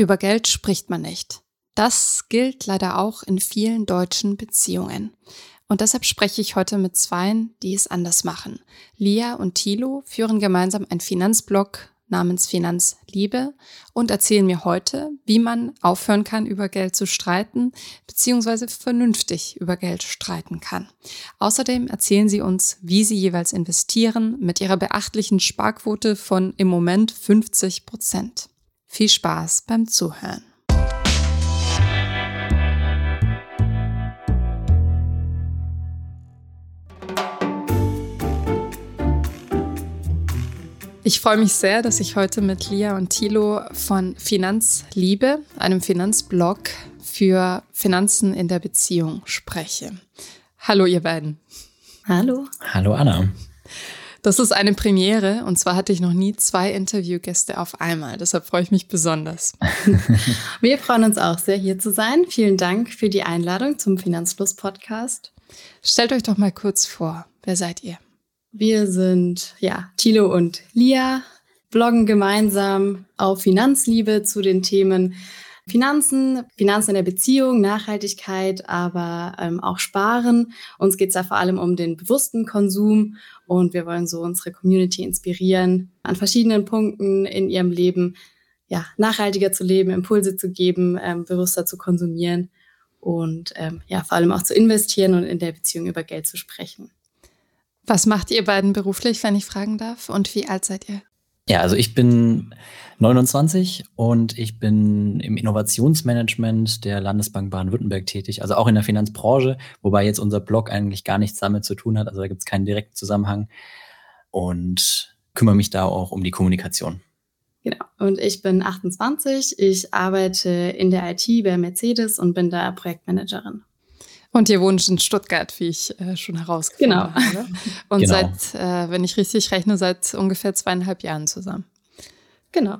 Über Geld spricht man nicht. Das gilt leider auch in vielen deutschen Beziehungen. Und deshalb spreche ich heute mit Zweien, die es anders machen. Lia und Thilo führen gemeinsam einen Finanzblog namens Finanzliebe und erzählen mir heute, wie man aufhören kann, über Geld zu streiten, beziehungsweise vernünftig über Geld streiten kann. Außerdem erzählen sie uns, wie sie jeweils investieren mit ihrer beachtlichen Sparquote von im Moment 50 Prozent. Viel Spaß beim Zuhören. Ich freue mich sehr, dass ich heute mit Lia und Thilo von Finanzliebe, einem Finanzblog für Finanzen in der Beziehung spreche. Hallo ihr beiden. Hallo. Hallo Anna. Das ist eine Premiere und zwar hatte ich noch nie zwei Interviewgäste auf einmal. Deshalb freue ich mich besonders. Wir freuen uns auch sehr, hier zu sein. Vielen Dank für die Einladung zum Finanzfluss Podcast. Stellt euch doch mal kurz vor. Wer seid ihr? Wir sind, ja, Thilo und Lia, bloggen gemeinsam auf Finanzliebe zu den Themen Finanzen, Finanzen in der Beziehung, Nachhaltigkeit, aber ähm, auch Sparen. Uns geht es da vor allem um den bewussten Konsum und wir wollen so unsere Community inspirieren, an verschiedenen Punkten in ihrem Leben ja, nachhaltiger zu leben, Impulse zu geben, ähm, bewusster zu konsumieren und ähm, ja, vor allem auch zu investieren und in der Beziehung über Geld zu sprechen. Was macht ihr beiden beruflich, wenn ich fragen darf? Und wie alt seid ihr? Ja, also ich bin 29 und ich bin im Innovationsmanagement der Landesbank Baden-Württemberg tätig, also auch in der Finanzbranche, wobei jetzt unser Blog eigentlich gar nichts damit zu tun hat, also da gibt es keinen direkten Zusammenhang und kümmere mich da auch um die Kommunikation. Genau. Und ich bin 28. Ich arbeite in der IT bei Mercedes und bin da Projektmanagerin. Und ihr wohnt in Stuttgart, wie ich äh, schon herausgefunden genau. habe. Und genau. seit, äh, wenn ich richtig rechne, seit ungefähr zweieinhalb Jahren zusammen. Genau.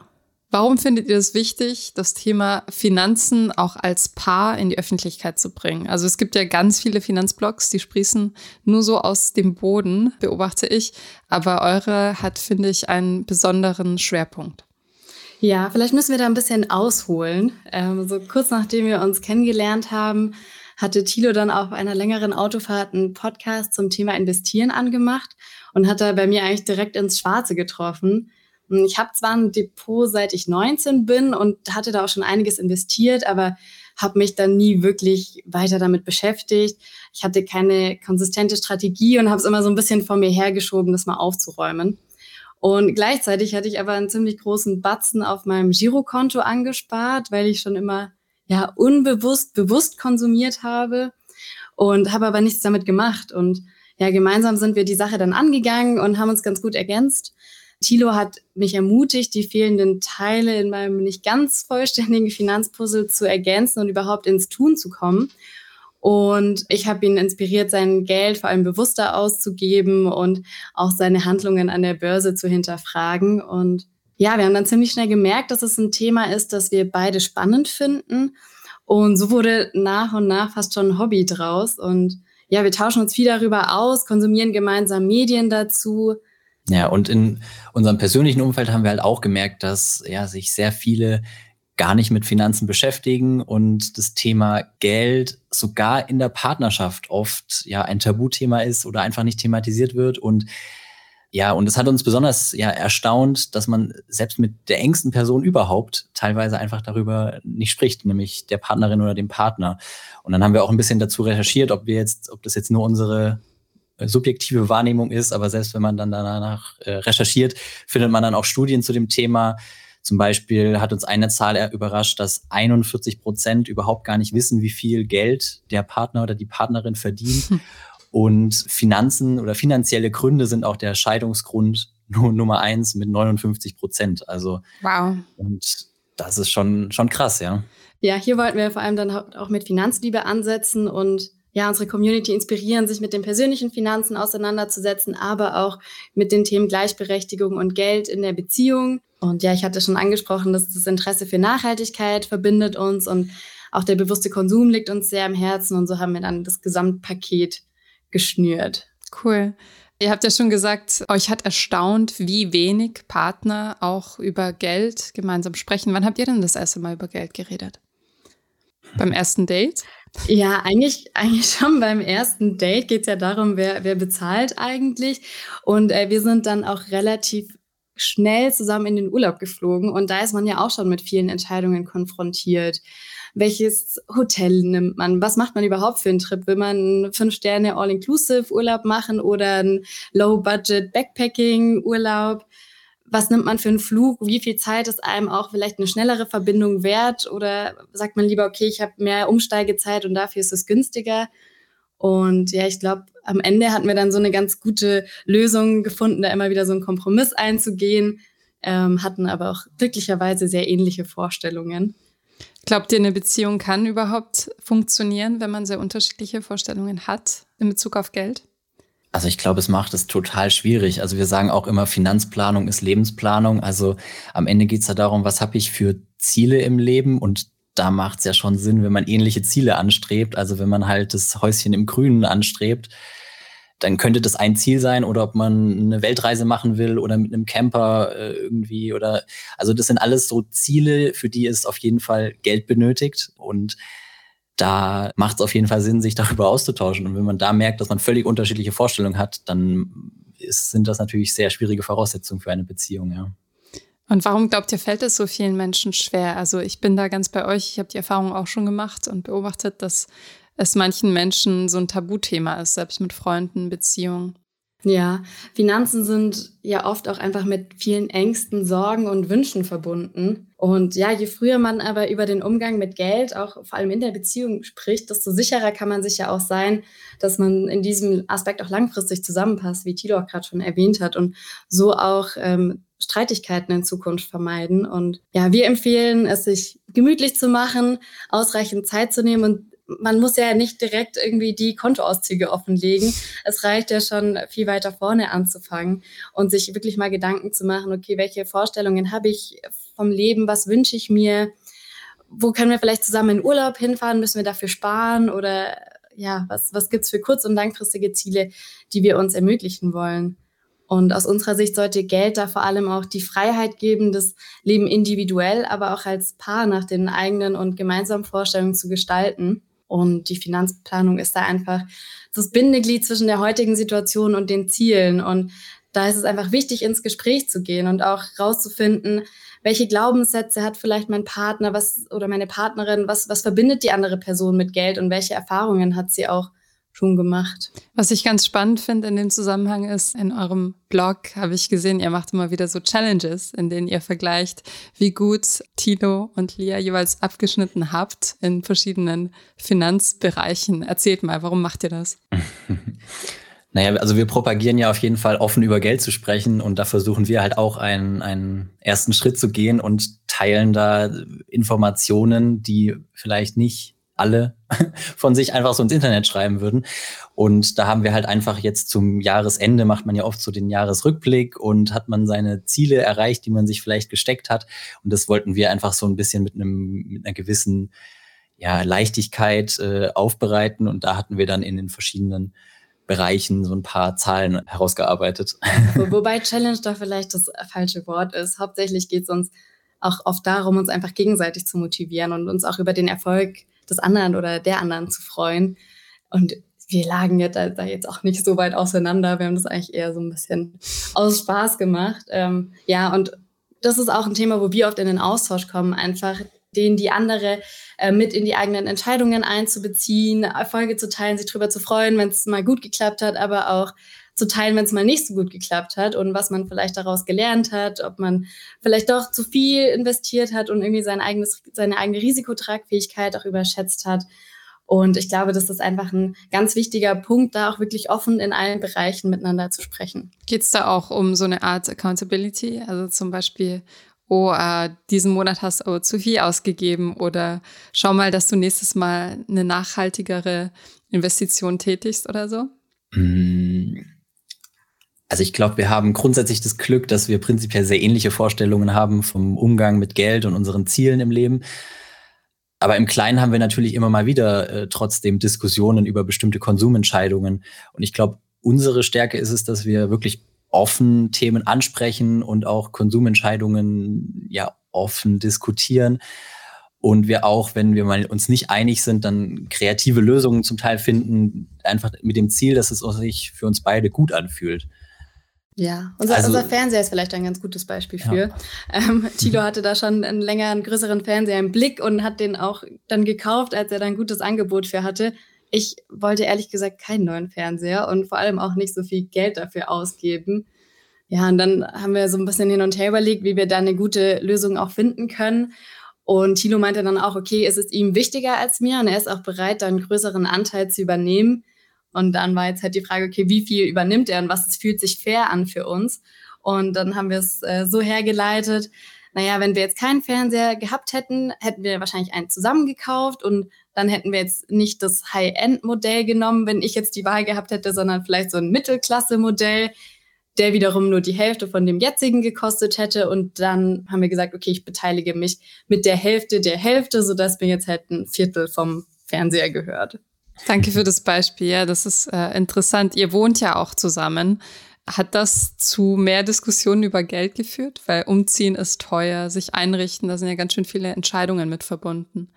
Warum findet ihr es wichtig, das Thema Finanzen auch als Paar in die Öffentlichkeit zu bringen? Also es gibt ja ganz viele Finanzblogs, die sprießen nur so aus dem Boden, beobachte ich. Aber eure hat, finde ich, einen besonderen Schwerpunkt. Ja, vielleicht müssen wir da ein bisschen ausholen. Ähm, so kurz nachdem wir uns kennengelernt haben, hatte Thilo dann auf einer längeren Autofahrt einen Podcast zum Thema Investieren angemacht und hat da bei mir eigentlich direkt ins Schwarze getroffen. Ich habe zwar ein Depot seit ich 19 bin und hatte da auch schon einiges investiert, aber habe mich dann nie wirklich weiter damit beschäftigt. Ich hatte keine konsistente Strategie und habe es immer so ein bisschen vor mir hergeschoben, das mal aufzuräumen. Und gleichzeitig hatte ich aber einen ziemlich großen Batzen auf meinem Girokonto angespart, weil ich schon immer ja unbewusst bewusst konsumiert habe und habe aber nichts damit gemacht. Und ja, gemeinsam sind wir die Sache dann angegangen und haben uns ganz gut ergänzt. Thilo hat mich ermutigt, die fehlenden Teile in meinem nicht ganz vollständigen Finanzpuzzle zu ergänzen und überhaupt ins Tun zu kommen. Und ich habe ihn inspiriert, sein Geld vor allem bewusster auszugeben und auch seine Handlungen an der Börse zu hinterfragen. Und ja, wir haben dann ziemlich schnell gemerkt, dass es ein Thema ist, das wir beide spannend finden. Und so wurde nach und nach fast schon ein Hobby draus. Und ja, wir tauschen uns viel darüber aus, konsumieren gemeinsam Medien dazu. Ja, und in unserem persönlichen Umfeld haben wir halt auch gemerkt, dass ja, sich sehr viele gar nicht mit Finanzen beschäftigen und das Thema Geld sogar in der Partnerschaft oft ja ein Tabuthema ist oder einfach nicht thematisiert wird und ja, und es hat uns besonders ja erstaunt, dass man selbst mit der engsten Person überhaupt teilweise einfach darüber nicht spricht, nämlich der Partnerin oder dem Partner. Und dann haben wir auch ein bisschen dazu recherchiert, ob wir jetzt, ob das jetzt nur unsere äh, subjektive Wahrnehmung ist, aber selbst wenn man dann danach äh, recherchiert, findet man dann auch Studien zu dem Thema. Zum Beispiel hat uns eine Zahl überrascht, dass 41 Prozent überhaupt gar nicht wissen, wie viel Geld der Partner oder die Partnerin verdient. Und Finanzen oder finanzielle Gründe sind auch der Scheidungsgrund Nummer eins mit 59 Prozent. Also, wow. Und das ist schon, schon krass, ja. Ja, hier wollten wir vor allem dann auch mit Finanzliebe ansetzen und ja, unsere Community inspirieren, sich mit den persönlichen Finanzen auseinanderzusetzen, aber auch mit den Themen Gleichberechtigung und Geld in der Beziehung. Und ja, ich hatte schon angesprochen, dass das Interesse für Nachhaltigkeit verbindet uns und auch der bewusste Konsum liegt uns sehr am Herzen und so haben wir dann das Gesamtpaket geschnürt. Cool. Ihr habt ja schon gesagt, euch hat erstaunt, wie wenig Partner auch über Geld gemeinsam sprechen. Wann habt ihr denn das erste Mal über Geld geredet? Beim ersten Date? Ja, eigentlich, eigentlich schon beim ersten Date geht es ja darum, wer, wer bezahlt eigentlich. Und äh, wir sind dann auch relativ schnell zusammen in den Urlaub geflogen. Und da ist man ja auch schon mit vielen Entscheidungen konfrontiert welches Hotel nimmt man, was macht man überhaupt für einen Trip? Will man einen Fünf-Sterne All-Inclusive-Urlaub machen oder einen Low-Budget-Backpacking-Urlaub? Was nimmt man für einen Flug? Wie viel Zeit ist einem auch vielleicht eine schnellere Verbindung wert? Oder sagt man lieber, okay, ich habe mehr Umsteigezeit und dafür ist es günstiger? Und ja, ich glaube, am Ende hatten wir dann so eine ganz gute Lösung gefunden, da immer wieder so einen Kompromiss einzugehen, ähm, hatten aber auch glücklicherweise sehr ähnliche Vorstellungen. Glaubt ihr, eine Beziehung kann überhaupt funktionieren, wenn man sehr unterschiedliche Vorstellungen hat in Bezug auf Geld? Also ich glaube, es macht es total schwierig. Also wir sagen auch immer, Finanzplanung ist Lebensplanung. Also am Ende geht es ja darum, was habe ich für Ziele im Leben und da macht es ja schon Sinn, wenn man ähnliche Ziele anstrebt. Also wenn man halt das Häuschen im Grünen anstrebt, dann könnte das ein Ziel sein oder ob man eine Weltreise machen will oder mit einem Camper äh, irgendwie oder also das sind alles so Ziele, für die es auf jeden Fall Geld benötigt und da macht es auf jeden Fall Sinn, sich darüber auszutauschen. Und wenn man da merkt, dass man völlig unterschiedliche Vorstellungen hat, dann ist, sind das natürlich sehr schwierige Voraussetzungen für eine Beziehung, ja. Und warum glaubt ihr, fällt es so vielen Menschen schwer? Also ich bin da ganz bei euch. Ich habe die Erfahrung auch schon gemacht und beobachtet, dass es manchen Menschen so ein Tabuthema ist, selbst mit Freunden, Beziehungen. Ja, Finanzen sind ja oft auch einfach mit vielen Ängsten, Sorgen und Wünschen verbunden. Und ja, je früher man aber über den Umgang mit Geld, auch vor allem in der Beziehung spricht, desto sicherer kann man sich ja auch sein, dass man in diesem Aspekt auch langfristig zusammenpasst, wie Tilo auch gerade schon erwähnt hat, und so auch ähm, Streitigkeiten in Zukunft vermeiden. Und ja, wir empfehlen es, sich gemütlich zu machen, ausreichend Zeit zu nehmen und man muss ja nicht direkt irgendwie die Kontoauszüge offenlegen. Es reicht ja schon viel weiter vorne anzufangen und sich wirklich mal Gedanken zu machen, okay, welche Vorstellungen habe ich vom Leben, was wünsche ich mir, wo können wir vielleicht zusammen in Urlaub hinfahren, müssen wir dafür sparen oder ja, was, was gibt es für kurz- und langfristige Ziele, die wir uns ermöglichen wollen. Und aus unserer Sicht sollte Geld da vor allem auch die Freiheit geben, das Leben individuell, aber auch als Paar nach den eigenen und gemeinsamen Vorstellungen zu gestalten. Und die Finanzplanung ist da einfach das Bindeglied zwischen der heutigen Situation und den Zielen. Und da ist es einfach wichtig, ins Gespräch zu gehen und auch rauszufinden, welche Glaubenssätze hat vielleicht mein Partner was oder meine Partnerin, was, was verbindet die andere Person mit Geld und welche Erfahrungen hat sie auch schon gemacht. Was ich ganz spannend finde in dem Zusammenhang ist, in eurem Blog habe ich gesehen, ihr macht immer wieder so Challenges, in denen ihr vergleicht, wie gut Tilo und Lia jeweils abgeschnitten habt in verschiedenen Finanzbereichen. Erzählt mal, warum macht ihr das? Naja, also wir propagieren ja auf jeden Fall offen über Geld zu sprechen und da versuchen wir halt auch einen, einen ersten Schritt zu gehen und teilen da Informationen, die vielleicht nicht alle von sich einfach so ins Internet schreiben würden. Und da haben wir halt einfach jetzt zum Jahresende macht man ja oft so den Jahresrückblick und hat man seine Ziele erreicht, die man sich vielleicht gesteckt hat. Und das wollten wir einfach so ein bisschen mit einem, mit einer gewissen ja, Leichtigkeit äh, aufbereiten. Und da hatten wir dann in den verschiedenen Bereichen so ein paar Zahlen herausgearbeitet. Wobei Challenge da vielleicht das falsche Wort ist. Hauptsächlich geht es uns auch oft darum, uns einfach gegenseitig zu motivieren und uns auch über den Erfolg des anderen oder der anderen zu freuen. Und wir lagen jetzt da jetzt auch nicht so weit auseinander. Wir haben das eigentlich eher so ein bisschen aus Spaß gemacht. Ähm, ja, und das ist auch ein Thema, wo wir oft in den Austausch kommen, einfach den die andere äh, mit in die eigenen Entscheidungen einzubeziehen, Erfolge zu teilen, sich darüber zu freuen, wenn es mal gut geklappt hat, aber auch zu teilen, wenn es mal nicht so gut geklappt hat und was man vielleicht daraus gelernt hat, ob man vielleicht doch zu viel investiert hat und irgendwie sein eigenes, seine eigene Risikotragfähigkeit auch überschätzt hat. Und ich glaube, das ist einfach ein ganz wichtiger Punkt, da auch wirklich offen in allen Bereichen miteinander zu sprechen. Geht es da auch um so eine Art Accountability? Also zum Beispiel, oh, äh, diesen Monat hast du zu viel ausgegeben oder schau mal, dass du nächstes Mal eine nachhaltigere Investition tätigst oder so? Also ich glaube, wir haben grundsätzlich das Glück, dass wir prinzipiell sehr ähnliche Vorstellungen haben vom Umgang mit Geld und unseren Zielen im Leben. Aber im Kleinen haben wir natürlich immer mal wieder äh, trotzdem Diskussionen über bestimmte Konsumentscheidungen. Und ich glaube, unsere Stärke ist es, dass wir wirklich offen Themen ansprechen und auch Konsumentscheidungen ja offen diskutieren. Und wir auch, wenn wir mal uns nicht einig sind, dann kreative Lösungen zum Teil finden, einfach mit dem Ziel, dass es sich für uns beide gut anfühlt. Ja, unser, also, unser Fernseher ist vielleicht ein ganz gutes Beispiel für. Ja. Ähm, Tilo hatte da schon einen längeren, größeren Fernseher im Blick und hat den auch dann gekauft, als er da ein gutes Angebot für hatte. Ich wollte ehrlich gesagt keinen neuen Fernseher und vor allem auch nicht so viel Geld dafür ausgeben. Ja, und dann haben wir so ein bisschen hin und her überlegt, wie wir da eine gute Lösung auch finden können. Und Thilo meinte dann auch, okay, es ist ihm wichtiger als mir und er ist auch bereit, da einen größeren Anteil zu übernehmen. Und dann war jetzt halt die Frage, okay, wie viel übernimmt er und was fühlt sich fair an für uns? Und dann haben wir es äh, so hergeleitet, naja, wenn wir jetzt keinen Fernseher gehabt hätten, hätten wir wahrscheinlich einen zusammengekauft und dann hätten wir jetzt nicht das High-End-Modell genommen, wenn ich jetzt die Wahl gehabt hätte, sondern vielleicht so ein Mittelklasse-Modell, der wiederum nur die Hälfte von dem jetzigen gekostet hätte. Und dann haben wir gesagt, okay, ich beteilige mich mit der Hälfte der Hälfte, sodass mir jetzt halt ein Viertel vom Fernseher gehört. Danke für das Beispiel. Ja, das ist äh, interessant. Ihr wohnt ja auch zusammen. Hat das zu mehr Diskussionen über Geld geführt? Weil umziehen ist teuer, sich einrichten, da sind ja ganz schön viele Entscheidungen mit verbunden.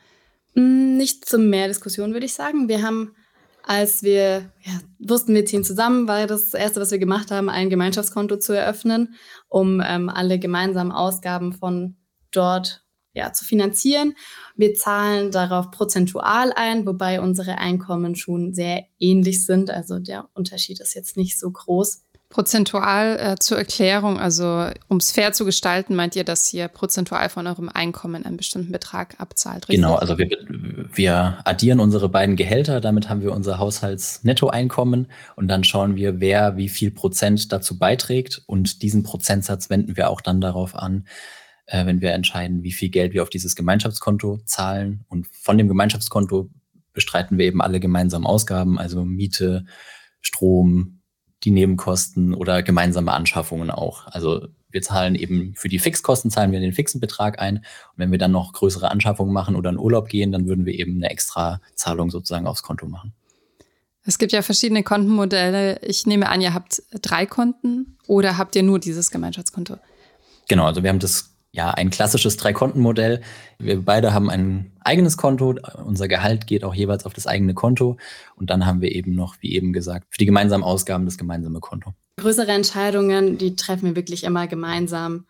Mm, nicht zu mehr Diskussionen, würde ich sagen. Wir haben, als wir ja, wussten, wir ziehen zusammen, war das Erste, was wir gemacht haben, ein Gemeinschaftskonto zu eröffnen, um ähm, alle gemeinsamen Ausgaben von dort ja, zu finanzieren. Wir zahlen darauf prozentual ein, wobei unsere Einkommen schon sehr ähnlich sind. Also der Unterschied ist jetzt nicht so groß. Prozentual äh, zur Erklärung, also um es fair zu gestalten, meint ihr, dass ihr prozentual von eurem Einkommen einen bestimmten Betrag abzahlt? Richtig? Genau, also wir, wir addieren unsere beiden Gehälter, damit haben wir unser Haushaltsnettoeinkommen und dann schauen wir, wer wie viel Prozent dazu beiträgt und diesen Prozentsatz wenden wir auch dann darauf an, äh, wenn wir entscheiden, wie viel Geld wir auf dieses Gemeinschaftskonto zahlen. Und von dem Gemeinschaftskonto bestreiten wir eben alle gemeinsamen Ausgaben, also Miete, Strom, die Nebenkosten oder gemeinsame Anschaffungen auch. Also wir zahlen eben für die Fixkosten zahlen wir den fixen Betrag ein. Und wenn wir dann noch größere Anschaffungen machen oder in Urlaub gehen, dann würden wir eben eine extra Zahlung sozusagen aufs Konto machen. Es gibt ja verschiedene Kontenmodelle. Ich nehme an, ihr habt drei Konten oder habt ihr nur dieses Gemeinschaftskonto? Genau, also wir haben das ja, ein klassisches Drei-Konten-Modell. Wir beide haben ein eigenes Konto. Unser Gehalt geht auch jeweils auf das eigene Konto. Und dann haben wir eben noch, wie eben gesagt, für die gemeinsamen Ausgaben das gemeinsame Konto. Größere Entscheidungen, die treffen wir wirklich immer gemeinsam.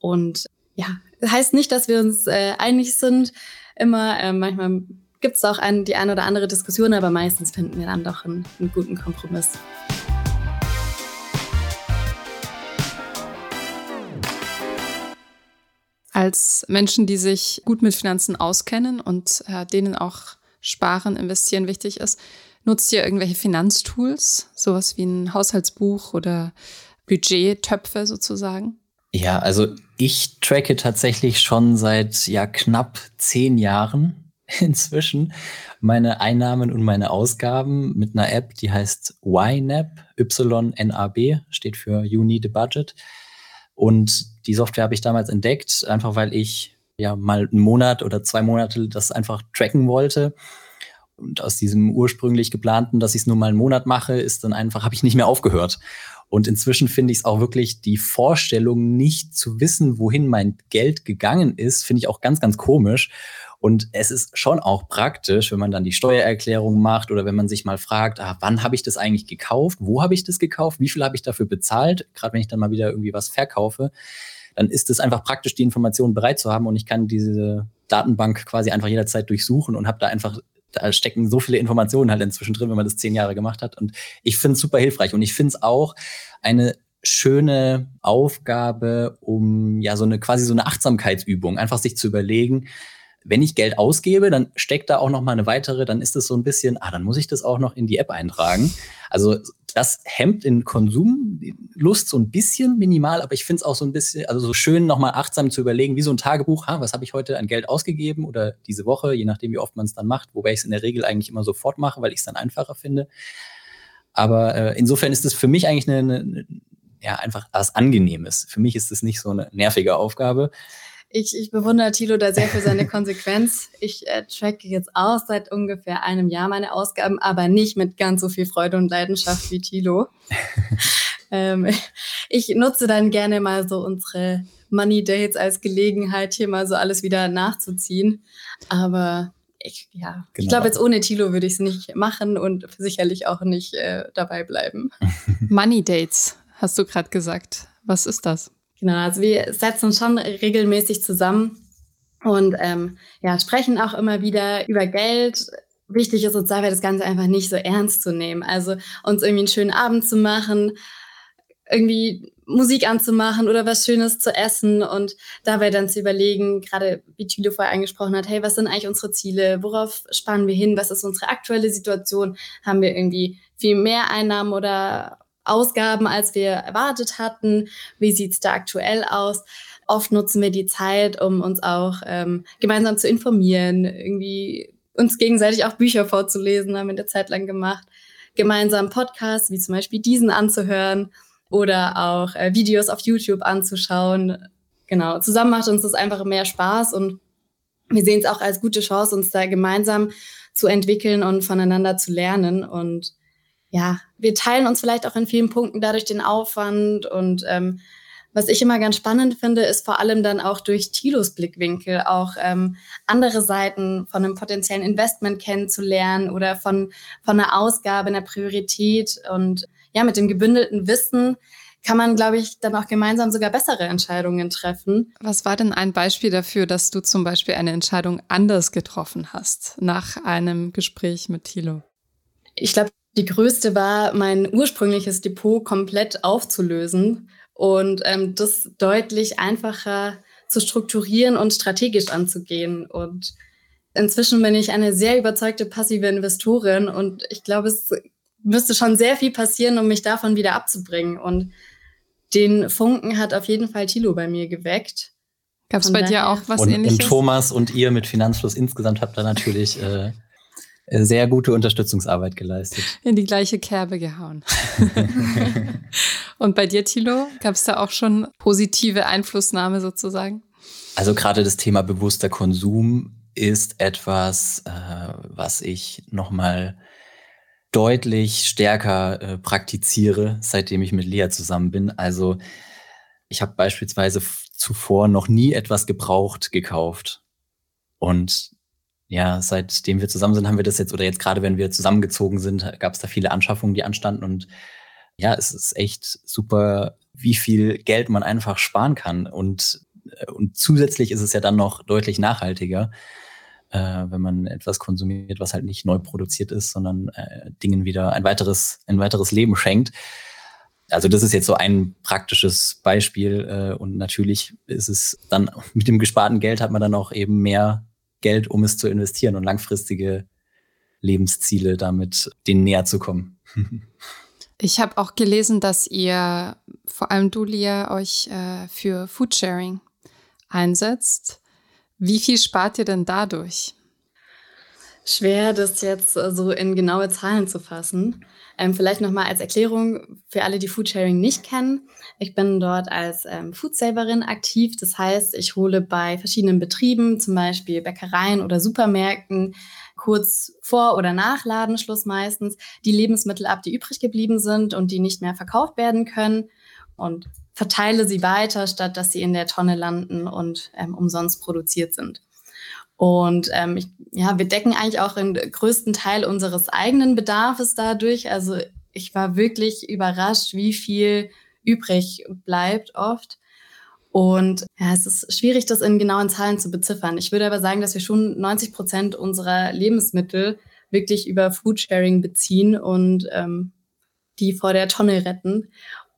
Und ja, das heißt nicht, dass wir uns äh, einig sind. Immer, äh, manchmal gibt es auch ein, die eine oder andere Diskussion, aber meistens finden wir dann doch einen, einen guten Kompromiss. Als Menschen, die sich gut mit Finanzen auskennen und äh, denen auch Sparen, Investieren wichtig ist, nutzt ihr irgendwelche Finanztools, sowas wie ein Haushaltsbuch oder Budgettöpfe sozusagen? Ja, also ich tracke tatsächlich schon seit ja knapp zehn Jahren inzwischen meine Einnahmen und meine Ausgaben mit einer App, die heißt YNAB, Y-N-A-B, steht für You Need a Budget. Und die Software habe ich damals entdeckt, einfach weil ich ja mal einen Monat oder zwei Monate das einfach tracken wollte. Und aus diesem ursprünglich geplanten, dass ich es nur mal einen Monat mache, ist dann einfach, habe ich nicht mehr aufgehört. Und inzwischen finde ich es auch wirklich die Vorstellung, nicht zu wissen, wohin mein Geld gegangen ist, finde ich auch ganz, ganz komisch. Und es ist schon auch praktisch, wenn man dann die Steuererklärung macht oder wenn man sich mal fragt, ah, wann habe ich das eigentlich gekauft? Wo habe ich das gekauft? Wie viel habe ich dafür bezahlt? Gerade wenn ich dann mal wieder irgendwie was verkaufe, dann ist es einfach praktisch, die Informationen bereit zu haben und ich kann diese Datenbank quasi einfach jederzeit durchsuchen und habe da einfach da stecken so viele Informationen halt inzwischen drin, wenn man das zehn Jahre gemacht hat. Und ich finde es super hilfreich. Und ich finde es auch eine schöne Aufgabe, um ja so eine quasi so eine Achtsamkeitsübung, einfach sich zu überlegen, wenn ich Geld ausgebe, dann steckt da auch noch mal eine weitere, dann ist es so ein bisschen, ah, dann muss ich das auch noch in die App eintragen. Also das hemmt in Konsumlust so ein bisschen minimal, aber ich finde es auch so ein bisschen, also so schön nochmal achtsam zu überlegen, wie so ein Tagebuch, ha, was habe ich heute an Geld ausgegeben oder diese Woche, je nachdem, wie oft man es dann macht, wobei ich es in der Regel eigentlich immer sofort mache, weil ich es dann einfacher finde. Aber äh, insofern ist es für mich eigentlich eine, eine, ja, einfach was Angenehmes. Für mich ist es nicht so eine nervige Aufgabe. Ich, ich bewundere Thilo da sehr für seine Konsequenz. Ich äh, tracke jetzt aus seit ungefähr einem Jahr meine Ausgaben, aber nicht mit ganz so viel Freude und Leidenschaft wie Thilo. ähm, ich nutze dann gerne mal so unsere Money Dates als Gelegenheit, hier mal so alles wieder nachzuziehen. Aber ich, ja, genau. ich glaube, jetzt ohne Tilo würde ich es nicht machen und sicherlich auch nicht äh, dabei bleiben. Money Dates, hast du gerade gesagt. Was ist das? Genau, also wir setzen uns schon regelmäßig zusammen und ähm, ja, sprechen auch immer wieder über Geld. Wichtig ist uns dabei, das Ganze einfach nicht so ernst zu nehmen. Also uns irgendwie einen schönen Abend zu machen, irgendwie Musik anzumachen oder was Schönes zu essen und dabei dann zu überlegen, gerade wie Thilo vorher angesprochen hat, hey, was sind eigentlich unsere Ziele? Worauf spannen wir hin? Was ist unsere aktuelle Situation? Haben wir irgendwie viel mehr Einnahmen oder Ausgaben, als wir erwartet hatten? Wie sieht's da aktuell aus? Oft nutzen wir die Zeit, um uns auch ähm, gemeinsam zu informieren, irgendwie uns gegenseitig auch Bücher vorzulesen, haben wir eine Zeit lang gemacht, gemeinsam Podcasts wie zum Beispiel diesen anzuhören oder auch äh, Videos auf YouTube anzuschauen. Genau, zusammen macht uns das einfach mehr Spaß und wir sehen es auch als gute Chance, uns da gemeinsam zu entwickeln und voneinander zu lernen. Und ja, wir teilen uns vielleicht auch in vielen Punkten dadurch den Aufwand. Und ähm, was ich immer ganz spannend finde, ist vor allem dann auch durch Tilos Blickwinkel auch ähm, andere Seiten von einem potenziellen Investment kennenzulernen oder von, von einer Ausgabe, einer Priorität. Und ja, mit dem gebündelten Wissen kann man, glaube ich, dann auch gemeinsam sogar bessere Entscheidungen treffen. Was war denn ein Beispiel dafür, dass du zum Beispiel eine Entscheidung anders getroffen hast nach einem Gespräch mit Thilo? Ich glaube, die größte war, mein ursprüngliches Depot komplett aufzulösen und ähm, das deutlich einfacher zu strukturieren und strategisch anzugehen. Und inzwischen bin ich eine sehr überzeugte passive Investorin und ich glaube, es müsste schon sehr viel passieren, um mich davon wieder abzubringen. Und den Funken hat auf jeden Fall Thilo bei mir geweckt. Gab es bei dir auch was und, ähnliches? Und Thomas und ihr mit Finanzfluss insgesamt habt da natürlich äh, sehr gute Unterstützungsarbeit geleistet. In die gleiche Kerbe gehauen. und bei dir, Thilo, gab es da auch schon positive Einflussnahme sozusagen? Also gerade das Thema bewusster Konsum ist etwas, äh, was ich nochmal deutlich stärker äh, praktiziere, seitdem ich mit Lea zusammen bin. Also ich habe beispielsweise zuvor noch nie etwas gebraucht gekauft. Und ja, seitdem wir zusammen sind, haben wir das jetzt, oder jetzt gerade wenn wir zusammengezogen sind, gab es da viele Anschaffungen, die anstanden. Und ja, es ist echt super, wie viel Geld man einfach sparen kann. Und, äh, und zusätzlich ist es ja dann noch deutlich nachhaltiger äh, wenn man etwas konsumiert, was halt nicht neu produziert ist, sondern äh, Dingen wieder ein weiteres, ein weiteres Leben schenkt. Also das ist jetzt so ein praktisches Beispiel äh, und natürlich ist es dann mit dem gesparten Geld hat man dann auch eben mehr Geld, um es zu investieren und langfristige Lebensziele damit denen näher zu kommen. Ich habe auch gelesen, dass ihr, vor allem du, Lia, euch äh, für Foodsharing einsetzt. Wie viel spart ihr denn dadurch? Schwer, das jetzt äh, so in genaue Zahlen zu fassen. Ähm, vielleicht nochmal als Erklärung für alle, die Foodsharing nicht kennen. Ich bin dort als ähm, Foodsaverin aktiv. Das heißt, ich hole bei verschiedenen Betrieben, zum Beispiel Bäckereien oder Supermärkten, kurz vor oder nach Ladenschluss meistens, die Lebensmittel ab, die übrig geblieben sind und die nicht mehr verkauft werden können. Und verteile sie weiter, statt dass sie in der Tonne landen und ähm, umsonst produziert sind. Und ähm, ich, ja, wir decken eigentlich auch den größten Teil unseres eigenen Bedarfs dadurch. Also ich war wirklich überrascht, wie viel übrig bleibt oft. Und ja, es ist schwierig, das in genauen Zahlen zu beziffern. Ich würde aber sagen, dass wir schon 90 Prozent unserer Lebensmittel wirklich über Foodsharing beziehen und ähm, die vor der Tonne retten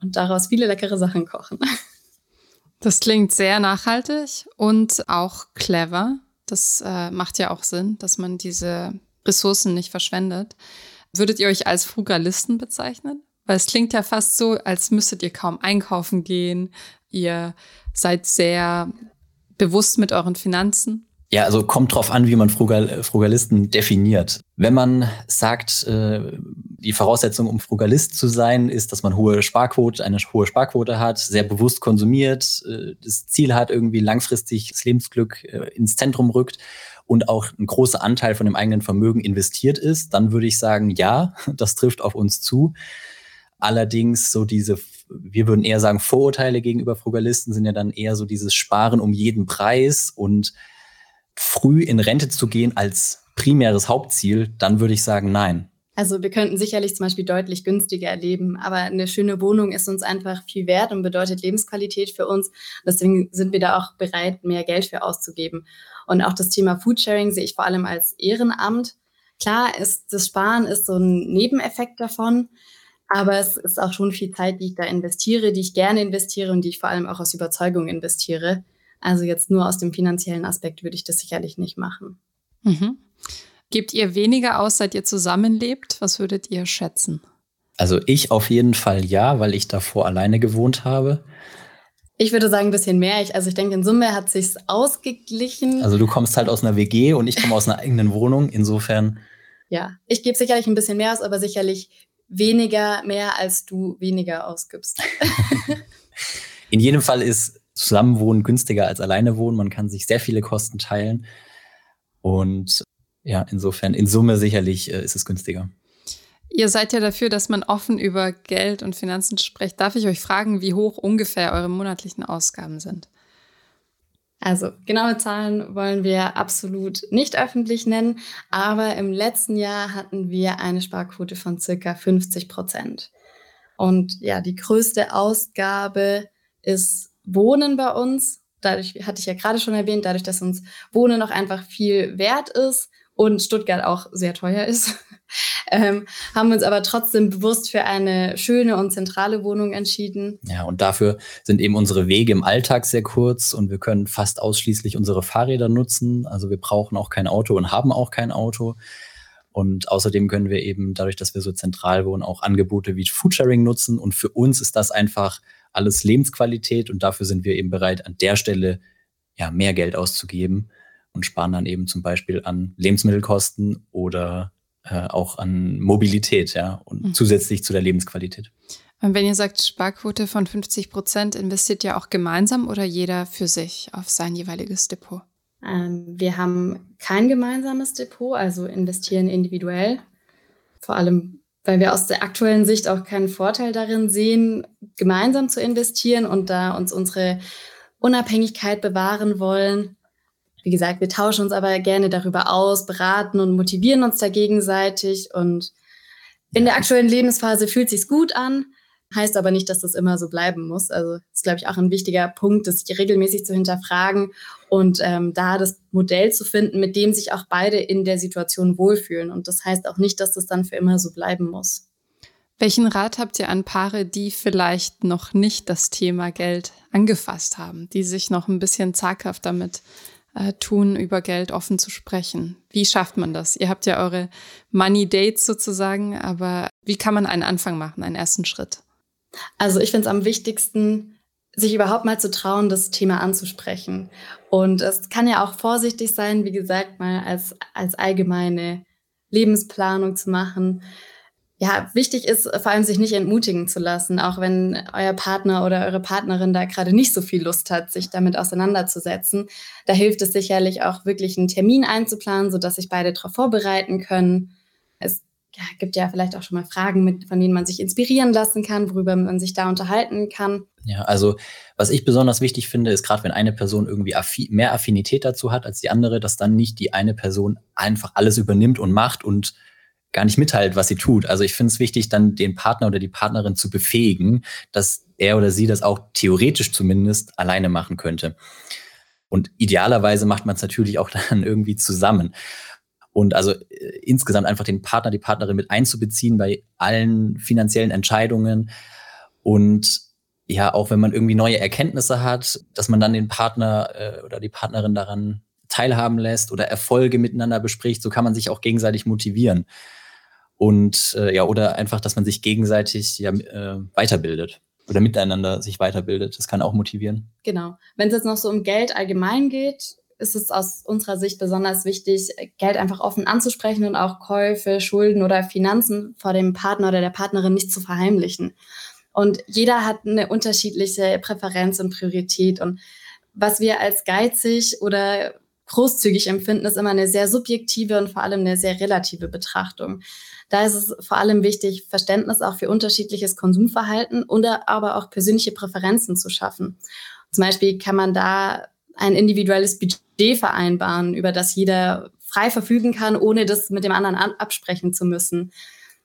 und daraus viele leckere Sachen kochen. Das klingt sehr nachhaltig und auch clever. Das äh, macht ja auch Sinn, dass man diese Ressourcen nicht verschwendet. Würdet ihr euch als Frugalisten bezeichnen? Weil es klingt ja fast so, als müsstet ihr kaum einkaufen gehen. Ihr seid sehr bewusst mit euren Finanzen. Ja, also kommt drauf an, wie man Frugal, Frugalisten definiert. Wenn man sagt, äh, die Voraussetzung, um Frugalist zu sein, ist, dass man hohe Sparquote, eine hohe Sparquote hat, sehr bewusst konsumiert, äh, das Ziel hat, irgendwie langfristig das Lebensglück äh, ins Zentrum rückt und auch ein großer Anteil von dem eigenen Vermögen investiert ist, dann würde ich sagen, ja, das trifft auf uns zu. Allerdings so diese, wir würden eher sagen, Vorurteile gegenüber Frugalisten sind ja dann eher so dieses Sparen um jeden Preis und früh in Rente zu gehen als primäres Hauptziel, dann würde ich sagen, nein. Also wir könnten sicherlich zum Beispiel deutlich günstiger leben, aber eine schöne Wohnung ist uns einfach viel wert und bedeutet Lebensqualität für uns. Deswegen sind wir da auch bereit, mehr Geld für auszugeben. Und auch das Thema Foodsharing sehe ich vor allem als Ehrenamt. Klar ist das Sparen ist so ein Nebeneffekt davon, aber es ist auch schon viel Zeit, die ich da investiere, die ich gerne investiere und die ich vor allem auch aus Überzeugung investiere. Also jetzt nur aus dem finanziellen Aspekt würde ich das sicherlich nicht machen. Mhm. Gebt ihr weniger aus, seit ihr zusammenlebt? Was würdet ihr schätzen? Also ich auf jeden Fall ja, weil ich davor alleine gewohnt habe. Ich würde sagen, ein bisschen mehr. Ich, also ich denke, in Summe hat sich's ausgeglichen. Also du kommst halt aus einer WG und ich komme aus einer eigenen Wohnung. Insofern. Ja, ich gebe sicherlich ein bisschen mehr aus, aber sicherlich weniger mehr, als du weniger ausgibst. in jedem Fall ist Zusammenwohnen günstiger als alleine wohnen. Man kann sich sehr viele Kosten teilen. Und ja, insofern, in Summe sicherlich äh, ist es günstiger. Ihr seid ja dafür, dass man offen über Geld und Finanzen spricht. Darf ich euch fragen, wie hoch ungefähr eure monatlichen Ausgaben sind? Also genaue Zahlen wollen wir absolut nicht öffentlich nennen, aber im letzten Jahr hatten wir eine Sparquote von circa 50 Prozent. Und ja, die größte Ausgabe ist Wohnen bei uns. Dadurch hatte ich ja gerade schon erwähnt, dadurch, dass uns Wohnen noch einfach viel wert ist und Stuttgart auch sehr teuer ist, ähm, haben wir uns aber trotzdem bewusst für eine schöne und zentrale Wohnung entschieden. Ja, und dafür sind eben unsere Wege im Alltag sehr kurz und wir können fast ausschließlich unsere Fahrräder nutzen. Also wir brauchen auch kein Auto und haben auch kein Auto. Und außerdem können wir eben dadurch, dass wir so zentral wohnen, auch Angebote wie Foodsharing nutzen. Und für uns ist das einfach alles Lebensqualität und dafür sind wir eben bereit, an der Stelle ja mehr Geld auszugeben und sparen dann eben zum Beispiel an Lebensmittelkosten oder äh, auch an Mobilität, ja, und mhm. zusätzlich zu der Lebensqualität. Und wenn ihr sagt Sparquote von 50 Prozent, investiert ihr auch gemeinsam oder jeder für sich auf sein jeweiliges Depot? Ähm, wir haben kein gemeinsames Depot, also investieren individuell. Vor allem weil wir aus der aktuellen Sicht auch keinen Vorteil darin sehen, gemeinsam zu investieren und da uns unsere Unabhängigkeit bewahren wollen. Wie gesagt, wir tauschen uns aber gerne darüber aus, beraten und motivieren uns da gegenseitig. Und in der aktuellen Lebensphase fühlt sich's gut an. Heißt aber nicht, dass das immer so bleiben muss. Also ist, glaube ich, auch ein wichtiger Punkt, das regelmäßig zu hinterfragen und ähm, da das Modell zu finden, mit dem sich auch beide in der Situation wohlfühlen. Und das heißt auch nicht, dass das dann für immer so bleiben muss. Welchen Rat habt ihr an Paare, die vielleicht noch nicht das Thema Geld angefasst haben, die sich noch ein bisschen zaghaft damit äh, tun, über Geld offen zu sprechen? Wie schafft man das? Ihr habt ja eure Money Dates sozusagen, aber wie kann man einen Anfang machen, einen ersten Schritt? Also ich finde es am wichtigsten, sich überhaupt mal zu trauen, das Thema anzusprechen. Und es kann ja auch vorsichtig sein, wie gesagt, mal als, als allgemeine Lebensplanung zu machen. Ja, wichtig ist vor allem, sich nicht entmutigen zu lassen, auch wenn euer Partner oder eure Partnerin da gerade nicht so viel Lust hat, sich damit auseinanderzusetzen. Da hilft es sicherlich auch wirklich einen Termin einzuplanen, sodass sich beide darauf vorbereiten können. Es ja, gibt ja vielleicht auch schon mal Fragen, mit, von denen man sich inspirieren lassen kann, worüber man sich da unterhalten kann. Ja, also was ich besonders wichtig finde, ist gerade, wenn eine Person irgendwie affi mehr Affinität dazu hat als die andere, dass dann nicht die eine Person einfach alles übernimmt und macht und gar nicht mitteilt, was sie tut. Also ich finde es wichtig, dann den Partner oder die Partnerin zu befähigen, dass er oder sie das auch theoretisch zumindest alleine machen könnte. Und idealerweise macht man es natürlich auch dann irgendwie zusammen. Und also äh, insgesamt einfach den Partner, die Partnerin mit einzubeziehen bei allen finanziellen Entscheidungen. Und ja, auch wenn man irgendwie neue Erkenntnisse hat, dass man dann den Partner äh, oder die Partnerin daran teilhaben lässt oder Erfolge miteinander bespricht, so kann man sich auch gegenseitig motivieren. Und äh, ja, oder einfach, dass man sich gegenseitig ja, äh, weiterbildet oder miteinander sich weiterbildet. Das kann auch motivieren. Genau. Wenn es jetzt noch so um Geld allgemein geht, ist es aus unserer Sicht besonders wichtig, Geld einfach offen anzusprechen und auch Käufe, Schulden oder Finanzen vor dem Partner oder der Partnerin nicht zu verheimlichen. Und jeder hat eine unterschiedliche Präferenz und Priorität. Und was wir als geizig oder großzügig empfinden, ist immer eine sehr subjektive und vor allem eine sehr relative Betrachtung. Da ist es vor allem wichtig, Verständnis auch für unterschiedliches Konsumverhalten oder aber auch persönliche Präferenzen zu schaffen. Zum Beispiel kann man da ein individuelles Budget vereinbaren, über das jeder frei verfügen kann, ohne das mit dem anderen absprechen zu müssen.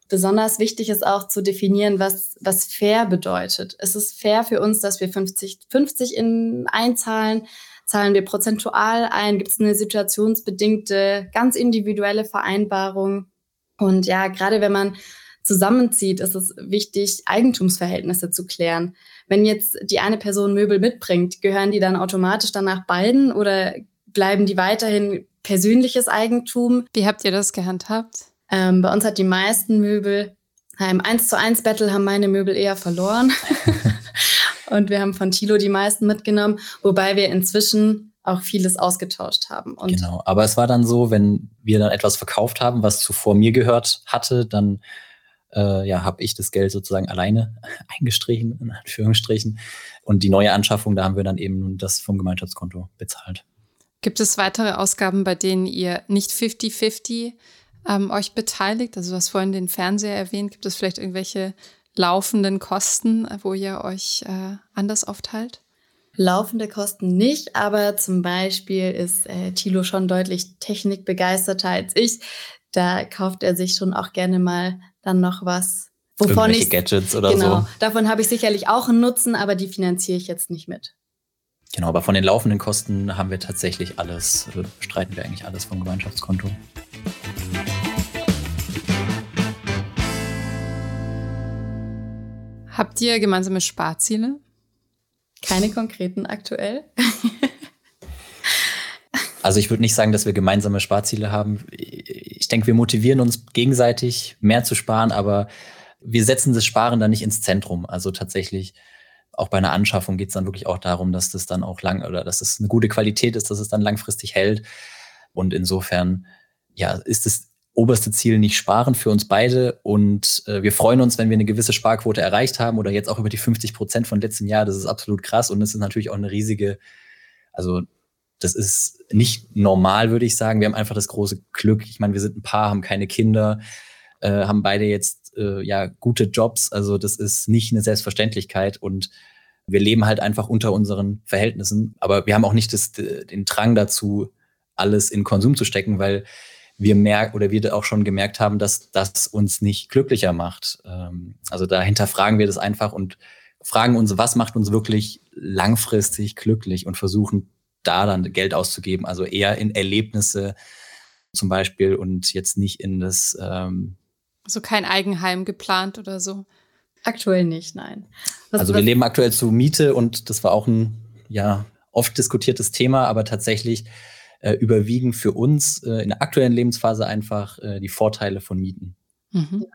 Besonders wichtig ist auch zu definieren, was, was fair bedeutet. Es ist fair für uns, dass wir 50, 50 in einzahlen. Zahlen wir prozentual ein? Gibt es eine situationsbedingte, ganz individuelle Vereinbarung? Und ja, gerade wenn man zusammenzieht, ist es wichtig, Eigentumsverhältnisse zu klären. Wenn jetzt die eine Person Möbel mitbringt, gehören die dann automatisch danach beiden oder bleiben die weiterhin persönliches Eigentum? Wie habt ihr das gehandhabt? Ähm, bei uns hat die meisten Möbel, im 1 zu 1 Battle haben meine Möbel eher verloren. und wir haben von Tilo die meisten mitgenommen, wobei wir inzwischen auch vieles ausgetauscht haben. Und genau, aber es war dann so, wenn wir dann etwas verkauft haben, was zuvor mir gehört hatte, dann äh, ja, habe ich das Geld sozusagen alleine eingestrichen, in Anführungsstrichen. Und die neue Anschaffung, da haben wir dann eben das vom Gemeinschaftskonto bezahlt. Gibt es weitere Ausgaben, bei denen ihr nicht 50-50 ähm, euch beteiligt? Also du hast vorhin den Fernseher erwähnt. Gibt es vielleicht irgendwelche laufenden Kosten, wo ihr euch äh, anders aufteilt? Laufende Kosten nicht, aber zum Beispiel ist äh, Thilo schon deutlich technikbegeisterter als ich. Da kauft er sich schon auch gerne mal dann noch was. Wovon ich, Gadgets oder genau, so. Davon habe ich sicherlich auch einen Nutzen, aber die finanziere ich jetzt nicht mit. Genau, aber von den laufenden Kosten haben wir tatsächlich alles, also bestreiten wir eigentlich alles vom Gemeinschaftskonto. Habt ihr gemeinsame Sparziele? Keine konkreten aktuell. also ich würde nicht sagen, dass wir gemeinsame Sparziele haben. Ich denke, wir motivieren uns gegenseitig mehr zu sparen, aber wir setzen das Sparen dann nicht ins Zentrum. Also tatsächlich auch bei einer Anschaffung geht es dann wirklich auch darum, dass das dann auch lang oder dass es eine gute Qualität ist, dass es dann langfristig hält. Und insofern, ja, ist es oberste Ziel nicht sparen für uns beide. Und äh, wir freuen uns, wenn wir eine gewisse Sparquote erreicht haben oder jetzt auch über die 50 Prozent von letztem Jahr. Das ist absolut krass und es ist natürlich auch eine riesige, also das ist nicht normal, würde ich sagen. Wir haben einfach das große Glück. Ich meine, wir sind ein Paar, haben keine Kinder, äh, haben beide jetzt äh, ja gute Jobs. Also das ist nicht eine Selbstverständlichkeit und wir leben halt einfach unter unseren Verhältnissen. Aber wir haben auch nicht das, den Drang dazu, alles in Konsum zu stecken, weil wir merken oder wir auch schon gemerkt haben, dass das uns nicht glücklicher macht. Ähm, also da hinterfragen wir das einfach und fragen uns, was macht uns wirklich langfristig glücklich und versuchen da dann Geld auszugeben. Also eher in Erlebnisse zum Beispiel und jetzt nicht in das. Ähm, also kein Eigenheim geplant oder so. Aktuell nicht, nein. Was, also wir leben aktuell zu Miete und das war auch ein ja oft diskutiertes Thema, aber tatsächlich äh, überwiegen für uns äh, in der aktuellen Lebensphase einfach äh, die Vorteile von Mieten. Mhm.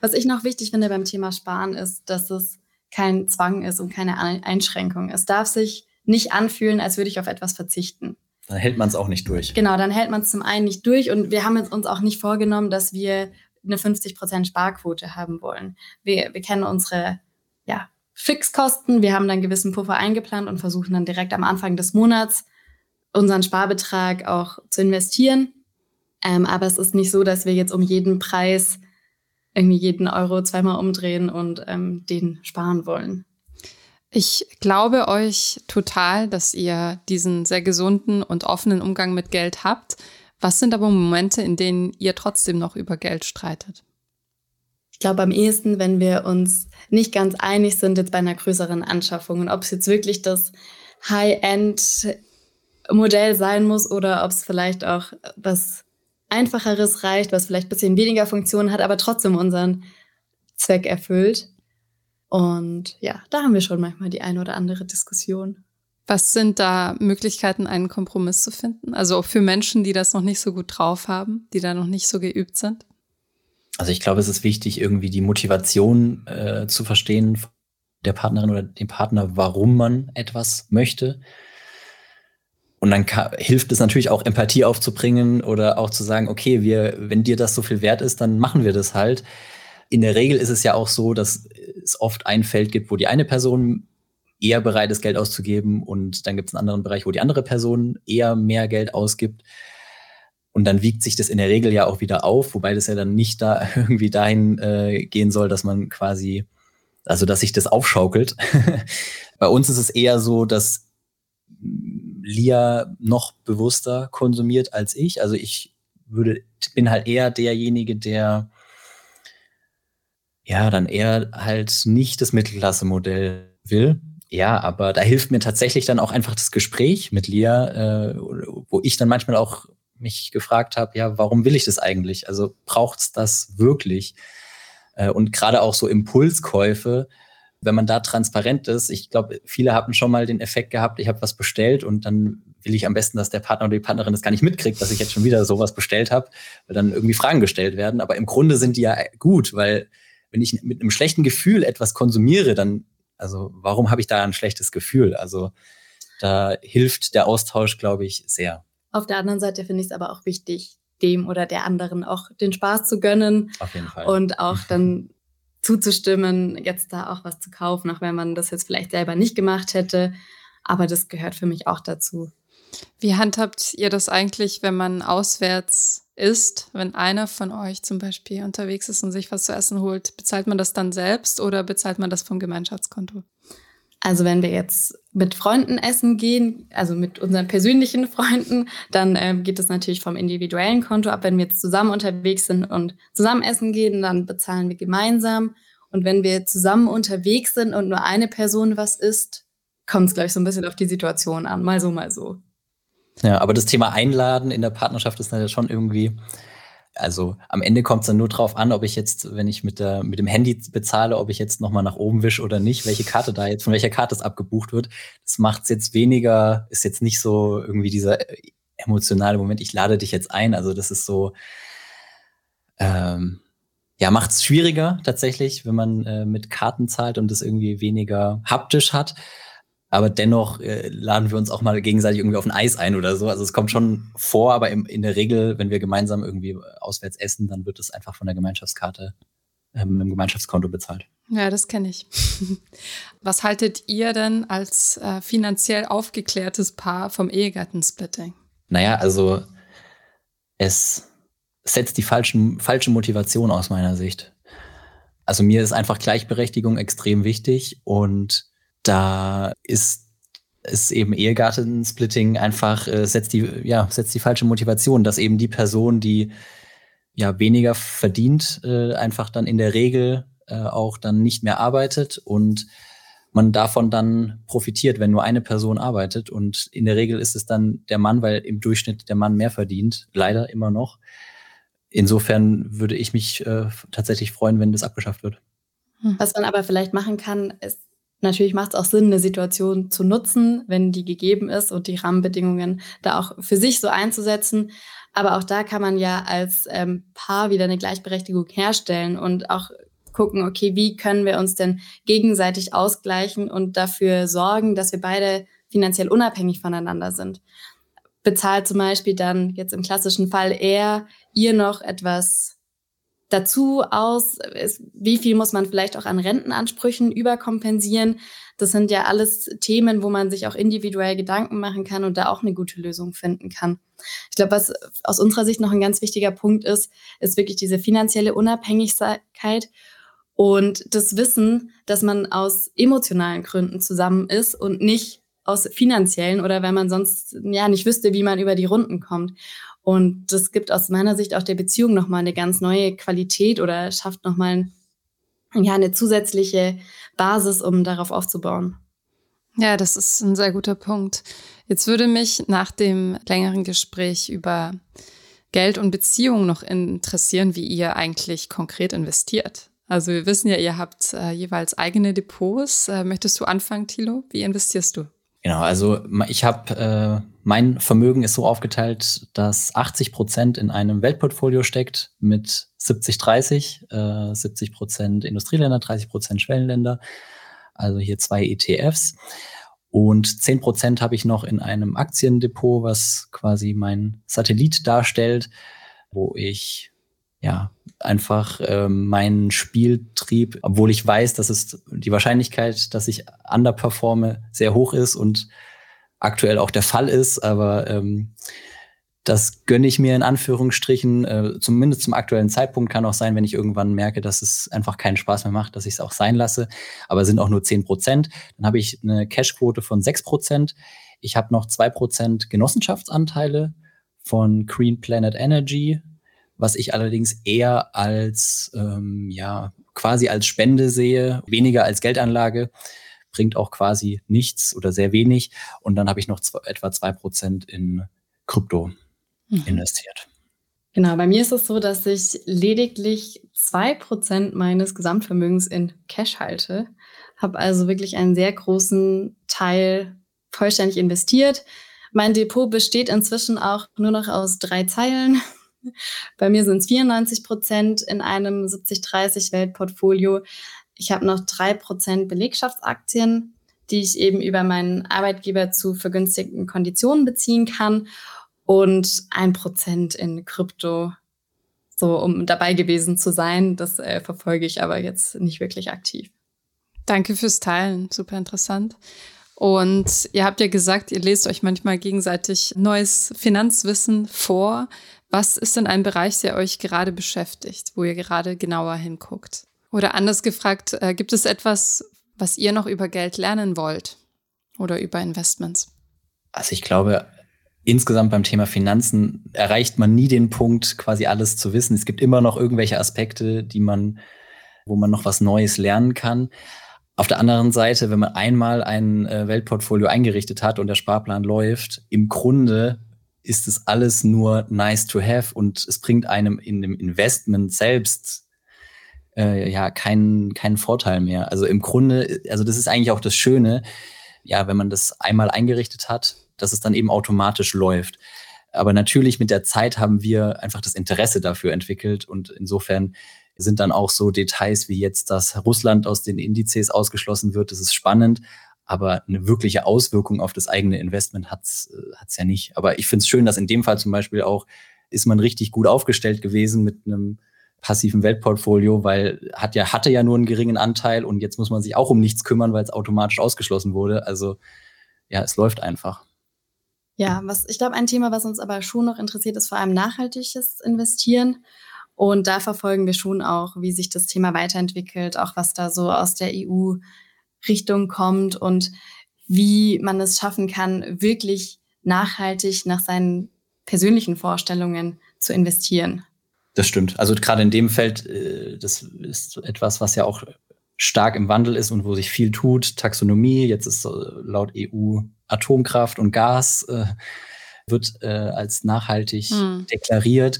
Was ich noch wichtig finde beim Thema Sparen ist, dass es kein Zwang ist und keine Einschränkung. Es darf sich nicht anfühlen, als würde ich auf etwas verzichten. Dann hält man es auch nicht durch. Genau, dann hält man es zum einen nicht durch und wir haben uns auch nicht vorgenommen, dass wir eine 50% Sparquote haben wollen. Wir, wir kennen unsere ja, Fixkosten, wir haben dann einen gewissen Puffer eingeplant und versuchen dann direkt am Anfang des Monats unseren Sparbetrag auch zu investieren. Ähm, aber es ist nicht so, dass wir jetzt um jeden Preis irgendwie jeden Euro zweimal umdrehen und ähm, den sparen wollen. Ich glaube euch total, dass ihr diesen sehr gesunden und offenen Umgang mit Geld habt. Was sind aber Momente, in denen ihr trotzdem noch über Geld streitet? Ich glaube am ehesten, wenn wir uns nicht ganz einig sind jetzt bei einer größeren Anschaffung und ob es jetzt wirklich das High-End Modell sein muss oder ob es vielleicht auch was Einfacheres reicht, was vielleicht ein bisschen weniger Funktionen hat, aber trotzdem unseren Zweck erfüllt. Und ja, da haben wir schon manchmal die eine oder andere Diskussion. Was sind da Möglichkeiten, einen Kompromiss zu finden? Also auch für Menschen, die das noch nicht so gut drauf haben, die da noch nicht so geübt sind? Also ich glaube, es ist wichtig, irgendwie die Motivation äh, zu verstehen der Partnerin oder dem Partner, warum man etwas möchte Und dann hilft es natürlich auch, Empathie aufzubringen oder auch zu sagen, okay, wir, wenn dir das so viel wert ist, dann machen wir das halt. In der Regel ist es ja auch so, dass es oft ein Feld gibt, wo die eine Person eher bereit ist, Geld auszugeben und dann gibt es einen anderen Bereich, wo die andere Person eher mehr Geld ausgibt. Und dann wiegt sich das in der Regel ja auch wieder auf, wobei das ja dann nicht da irgendwie dahin äh, gehen soll, dass man quasi, also dass sich das aufschaukelt. Bei uns ist es eher so, dass Lia noch bewusster konsumiert als ich. Also ich würde, bin halt eher derjenige, der ja dann eher halt nicht das Mittelklasse-Modell will. Ja, aber da hilft mir tatsächlich dann auch einfach das Gespräch mit Lia, äh, wo ich dann manchmal auch mich gefragt habe, ja, warum will ich das eigentlich? Also braucht's das wirklich? Äh, und gerade auch so Impulskäufe, wenn man da transparent ist, ich glaube, viele haben schon mal den Effekt gehabt, ich habe was bestellt und dann will ich am besten, dass der Partner oder die Partnerin das gar nicht mitkriegt, dass ich jetzt schon wieder sowas bestellt habe, weil dann irgendwie Fragen gestellt werden. Aber im Grunde sind die ja gut, weil wenn ich mit einem schlechten Gefühl etwas konsumiere, dann, also warum habe ich da ein schlechtes Gefühl? Also da hilft der Austausch, glaube ich, sehr. Auf der anderen Seite finde ich es aber auch wichtig, dem oder der anderen auch den Spaß zu gönnen. Auf jeden Fall. Und auch dann zuzustimmen, jetzt da auch was zu kaufen, auch wenn man das jetzt vielleicht selber nicht gemacht hätte. Aber das gehört für mich auch dazu. Wie handhabt ihr das eigentlich, wenn man auswärts ist, wenn einer von euch zum Beispiel unterwegs ist und sich was zu essen holt? Bezahlt man das dann selbst oder bezahlt man das vom Gemeinschaftskonto? Also wenn wir jetzt mit Freunden essen gehen, also mit unseren persönlichen Freunden, dann äh, geht es natürlich vom individuellen Konto ab. Wenn wir jetzt zusammen unterwegs sind und zusammen essen gehen, dann bezahlen wir gemeinsam. Und wenn wir zusammen unterwegs sind und nur eine Person was isst, kommt es, glaube ich, so ein bisschen auf die Situation an. Mal so, mal so. Ja, aber das Thema Einladen in der Partnerschaft ist dann schon irgendwie also am Ende kommt es dann nur drauf an, ob ich jetzt, wenn ich mit, der, mit dem Handy bezahle, ob ich jetzt nochmal nach oben wische oder nicht, welche Karte da jetzt, von welcher Karte es abgebucht wird. Das macht es jetzt weniger, ist jetzt nicht so irgendwie dieser emotionale Moment, ich lade dich jetzt ein. Also das ist so, ähm, ja, macht es schwieriger tatsächlich, wenn man äh, mit Karten zahlt und das irgendwie weniger haptisch hat aber dennoch äh, laden wir uns auch mal gegenseitig irgendwie auf ein Eis ein oder so. Also es kommt schon vor, aber im, in der Regel, wenn wir gemeinsam irgendwie auswärts essen, dann wird es einfach von der Gemeinschaftskarte ähm, im Gemeinschaftskonto bezahlt. Ja, das kenne ich. Was haltet ihr denn als äh, finanziell aufgeklärtes Paar vom Ehegattensplitting? Naja, also es setzt die falschen, falsche Motivation aus meiner Sicht. Also mir ist einfach Gleichberechtigung extrem wichtig und da ist ist eben Ehegattensplitting einfach äh, setzt die ja setzt die falsche Motivation, dass eben die Person, die ja weniger verdient, äh, einfach dann in der Regel äh, auch dann nicht mehr arbeitet und man davon dann profitiert, wenn nur eine Person arbeitet und in der Regel ist es dann der Mann, weil im Durchschnitt der Mann mehr verdient, leider immer noch. Insofern würde ich mich äh, tatsächlich freuen, wenn das abgeschafft wird. Was man aber vielleicht machen kann, ist Natürlich macht es auch Sinn, eine Situation zu nutzen, wenn die gegeben ist und die Rahmenbedingungen da auch für sich so einzusetzen. Aber auch da kann man ja als ähm, Paar wieder eine Gleichberechtigung herstellen und auch gucken, okay, wie können wir uns denn gegenseitig ausgleichen und dafür sorgen, dass wir beide finanziell unabhängig voneinander sind. Bezahlt zum Beispiel dann jetzt im klassischen Fall eher ihr noch etwas dazu aus, wie viel muss man vielleicht auch an Rentenansprüchen überkompensieren. Das sind ja alles Themen, wo man sich auch individuell Gedanken machen kann und da auch eine gute Lösung finden kann. Ich glaube, was aus unserer Sicht noch ein ganz wichtiger Punkt ist, ist wirklich diese finanzielle Unabhängigkeit und das Wissen, dass man aus emotionalen Gründen zusammen ist und nicht aus finanziellen oder wenn man sonst ja nicht wüsste, wie man über die Runden kommt. Und das gibt aus meiner Sicht auch der Beziehung nochmal eine ganz neue Qualität oder schafft nochmal ja, eine zusätzliche Basis, um darauf aufzubauen. Ja, das ist ein sehr guter Punkt. Jetzt würde mich nach dem längeren Gespräch über Geld und Beziehungen noch interessieren, wie ihr eigentlich konkret investiert. Also wir wissen ja, ihr habt äh, jeweils eigene Depots. Äh, möchtest du anfangen, Thilo? Wie investierst du? Genau, also ich habe äh, mein Vermögen ist so aufgeteilt, dass 80 Prozent in einem Weltportfolio steckt mit 70 30, äh, 70 Prozent Industrieländer, 30 Prozent Schwellenländer. Also hier zwei ETFs. Und zehn Prozent habe ich noch in einem Aktiendepot, was quasi mein Satellit darstellt, wo ich ja einfach ähm, meinen Spieltrieb, obwohl ich weiß, dass es die Wahrscheinlichkeit, dass ich underperforme, sehr hoch ist und aktuell auch der Fall ist, aber ähm, das gönne ich mir in Anführungsstrichen, äh, zumindest zum aktuellen Zeitpunkt. Kann auch sein, wenn ich irgendwann merke, dass es einfach keinen Spaß mehr macht, dass ich es auch sein lasse. Aber sind auch nur zehn Prozent. Dann habe ich eine Cashquote von sechs Prozent. Ich habe noch zwei Prozent Genossenschaftsanteile von Green Planet Energy, was ich allerdings eher als, ähm, ja, quasi als Spende sehe, weniger als Geldanlage bringt auch quasi nichts oder sehr wenig. Und dann habe ich noch zwei, etwa zwei Prozent in Krypto mhm. investiert. Genau, bei mir ist es so, dass ich lediglich zwei Prozent meines Gesamtvermögens in Cash halte, habe also wirklich einen sehr großen Teil vollständig investiert. Mein Depot besteht inzwischen auch nur noch aus drei Zeilen. Bei mir sind es 94 Prozent in einem 70-30 Weltportfolio. Ich habe noch drei Prozent Belegschaftsaktien, die ich eben über meinen Arbeitgeber zu vergünstigten Konditionen beziehen kann und ein Prozent in Krypto, so um dabei gewesen zu sein. Das äh, verfolge ich aber jetzt nicht wirklich aktiv. Danke fürs Teilen, super interessant. Und ihr habt ja gesagt, ihr lest euch manchmal gegenseitig neues Finanzwissen vor. Was ist denn ein Bereich, der euch gerade beschäftigt, wo ihr gerade genauer hinguckt? Oder anders gefragt, äh, gibt es etwas, was ihr noch über Geld lernen wollt oder über Investments? Also ich glaube, insgesamt beim Thema Finanzen erreicht man nie den Punkt, quasi alles zu wissen. Es gibt immer noch irgendwelche Aspekte, die man, wo man noch was Neues lernen kann. Auf der anderen Seite, wenn man einmal ein äh, Weltportfolio eingerichtet hat und der Sparplan läuft, im Grunde ist es alles nur nice to have und es bringt einem in dem Investment selbst äh, ja keinen keinen Vorteil mehr. Also im Grunde, also das ist eigentlich auch das Schöne, ja, wenn man das einmal eingerichtet hat, dass es dann eben automatisch läuft. Aber natürlich mit der Zeit haben wir einfach das Interesse dafür entwickelt und insofern sind dann auch so Details wie jetzt, dass Russland aus den Indizes ausgeschlossen wird. Das ist spannend, aber eine wirkliche Auswirkung auf das eigene Investment hat's äh, hat's ja nicht. Aber ich finde es schön, dass in dem Fall zum Beispiel auch ist man richtig gut aufgestellt gewesen mit einem passiven Weltportfolio, weil hat ja hatte ja nur einen geringen Anteil und jetzt muss man sich auch um nichts kümmern, weil es automatisch ausgeschlossen wurde. Also ja, es läuft einfach. Ja, was ich glaube, ein Thema, was uns aber schon noch interessiert, ist vor allem nachhaltiges Investieren. Und da verfolgen wir schon auch, wie sich das Thema weiterentwickelt, auch was da so aus der EU-Richtung kommt und wie man es schaffen kann, wirklich nachhaltig nach seinen persönlichen Vorstellungen zu investieren. Das stimmt. Also gerade in dem Feld, äh, das ist etwas, was ja auch stark im Wandel ist und wo sich viel tut. Taxonomie, jetzt ist laut EU Atomkraft und Gas äh, wird äh, als nachhaltig hm. deklariert.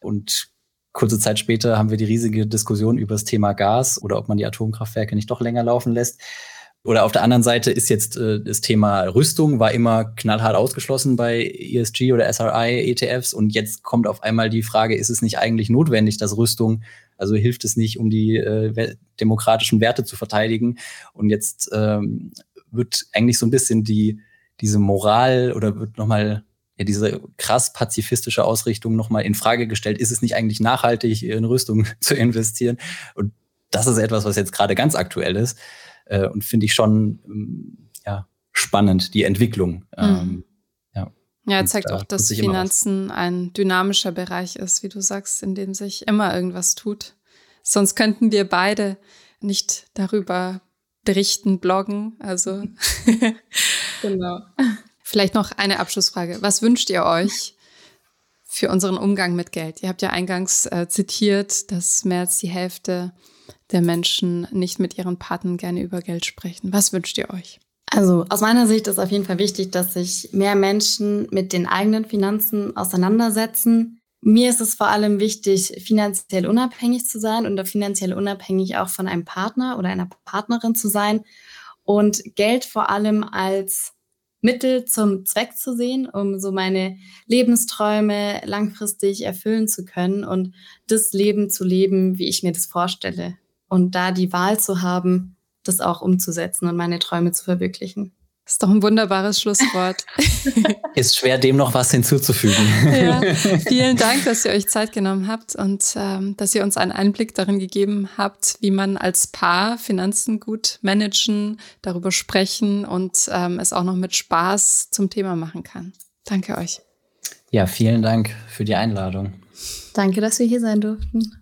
Und kurze Zeit später haben wir die riesige Diskussion über das Thema Gas oder ob man die Atomkraftwerke nicht doch länger laufen lässt. Oder auf der anderen Seite ist jetzt äh, das Thema Rüstung, war immer knallhart ausgeschlossen bei ESG oder SRI ETFs und jetzt kommt auf einmal die Frage, ist es nicht eigentlich notwendig, dass Rüstung, also hilft es nicht, um die äh, demokratischen Werte zu verteidigen? Und jetzt ähm, wird eigentlich so ein bisschen die, diese Moral oder wird nochmal ja, diese krass pazifistische Ausrichtung nochmal in Frage gestellt. Ist es nicht eigentlich nachhaltig, in Rüstung zu investieren? Und das ist etwas, was jetzt gerade ganz aktuell ist äh, und finde ich schon ähm, ja, spannend, die Entwicklung. Mhm. Ähm, ja. Ja, zeigt da auch, dass Finanzen ein dynamischer Bereich ist, wie du sagst, in dem sich immer irgendwas tut. Sonst könnten wir beide nicht darüber berichten, bloggen. Also genau. Vielleicht noch eine Abschlussfrage. Was wünscht ihr euch für unseren Umgang mit Geld? Ihr habt ja eingangs äh, zitiert, dass mehr als die Hälfte der Menschen nicht mit ihren Partnern gerne über Geld sprechen. Was wünscht ihr euch? Also aus meiner Sicht ist auf jeden Fall wichtig, dass sich mehr Menschen mit den eigenen Finanzen auseinandersetzen. Mir ist es vor allem wichtig, finanziell unabhängig zu sein und finanziell unabhängig auch von einem Partner oder einer Partnerin zu sein und Geld vor allem als Mittel zum Zweck zu sehen, um so meine Lebensträume langfristig erfüllen zu können und das Leben zu leben, wie ich mir das vorstelle. Und da die Wahl zu haben, das auch umzusetzen und meine Träume zu verwirklichen. Das ist doch ein wunderbares Schlusswort. Ist schwer, dem noch was hinzuzufügen. Ja, vielen Dank, dass ihr euch Zeit genommen habt und ähm, dass ihr uns einen Einblick darin gegeben habt, wie man als Paar Finanzen gut managen, darüber sprechen und ähm, es auch noch mit Spaß zum Thema machen kann. Danke euch. Ja, vielen Dank für die Einladung. Danke, dass wir hier sein durften.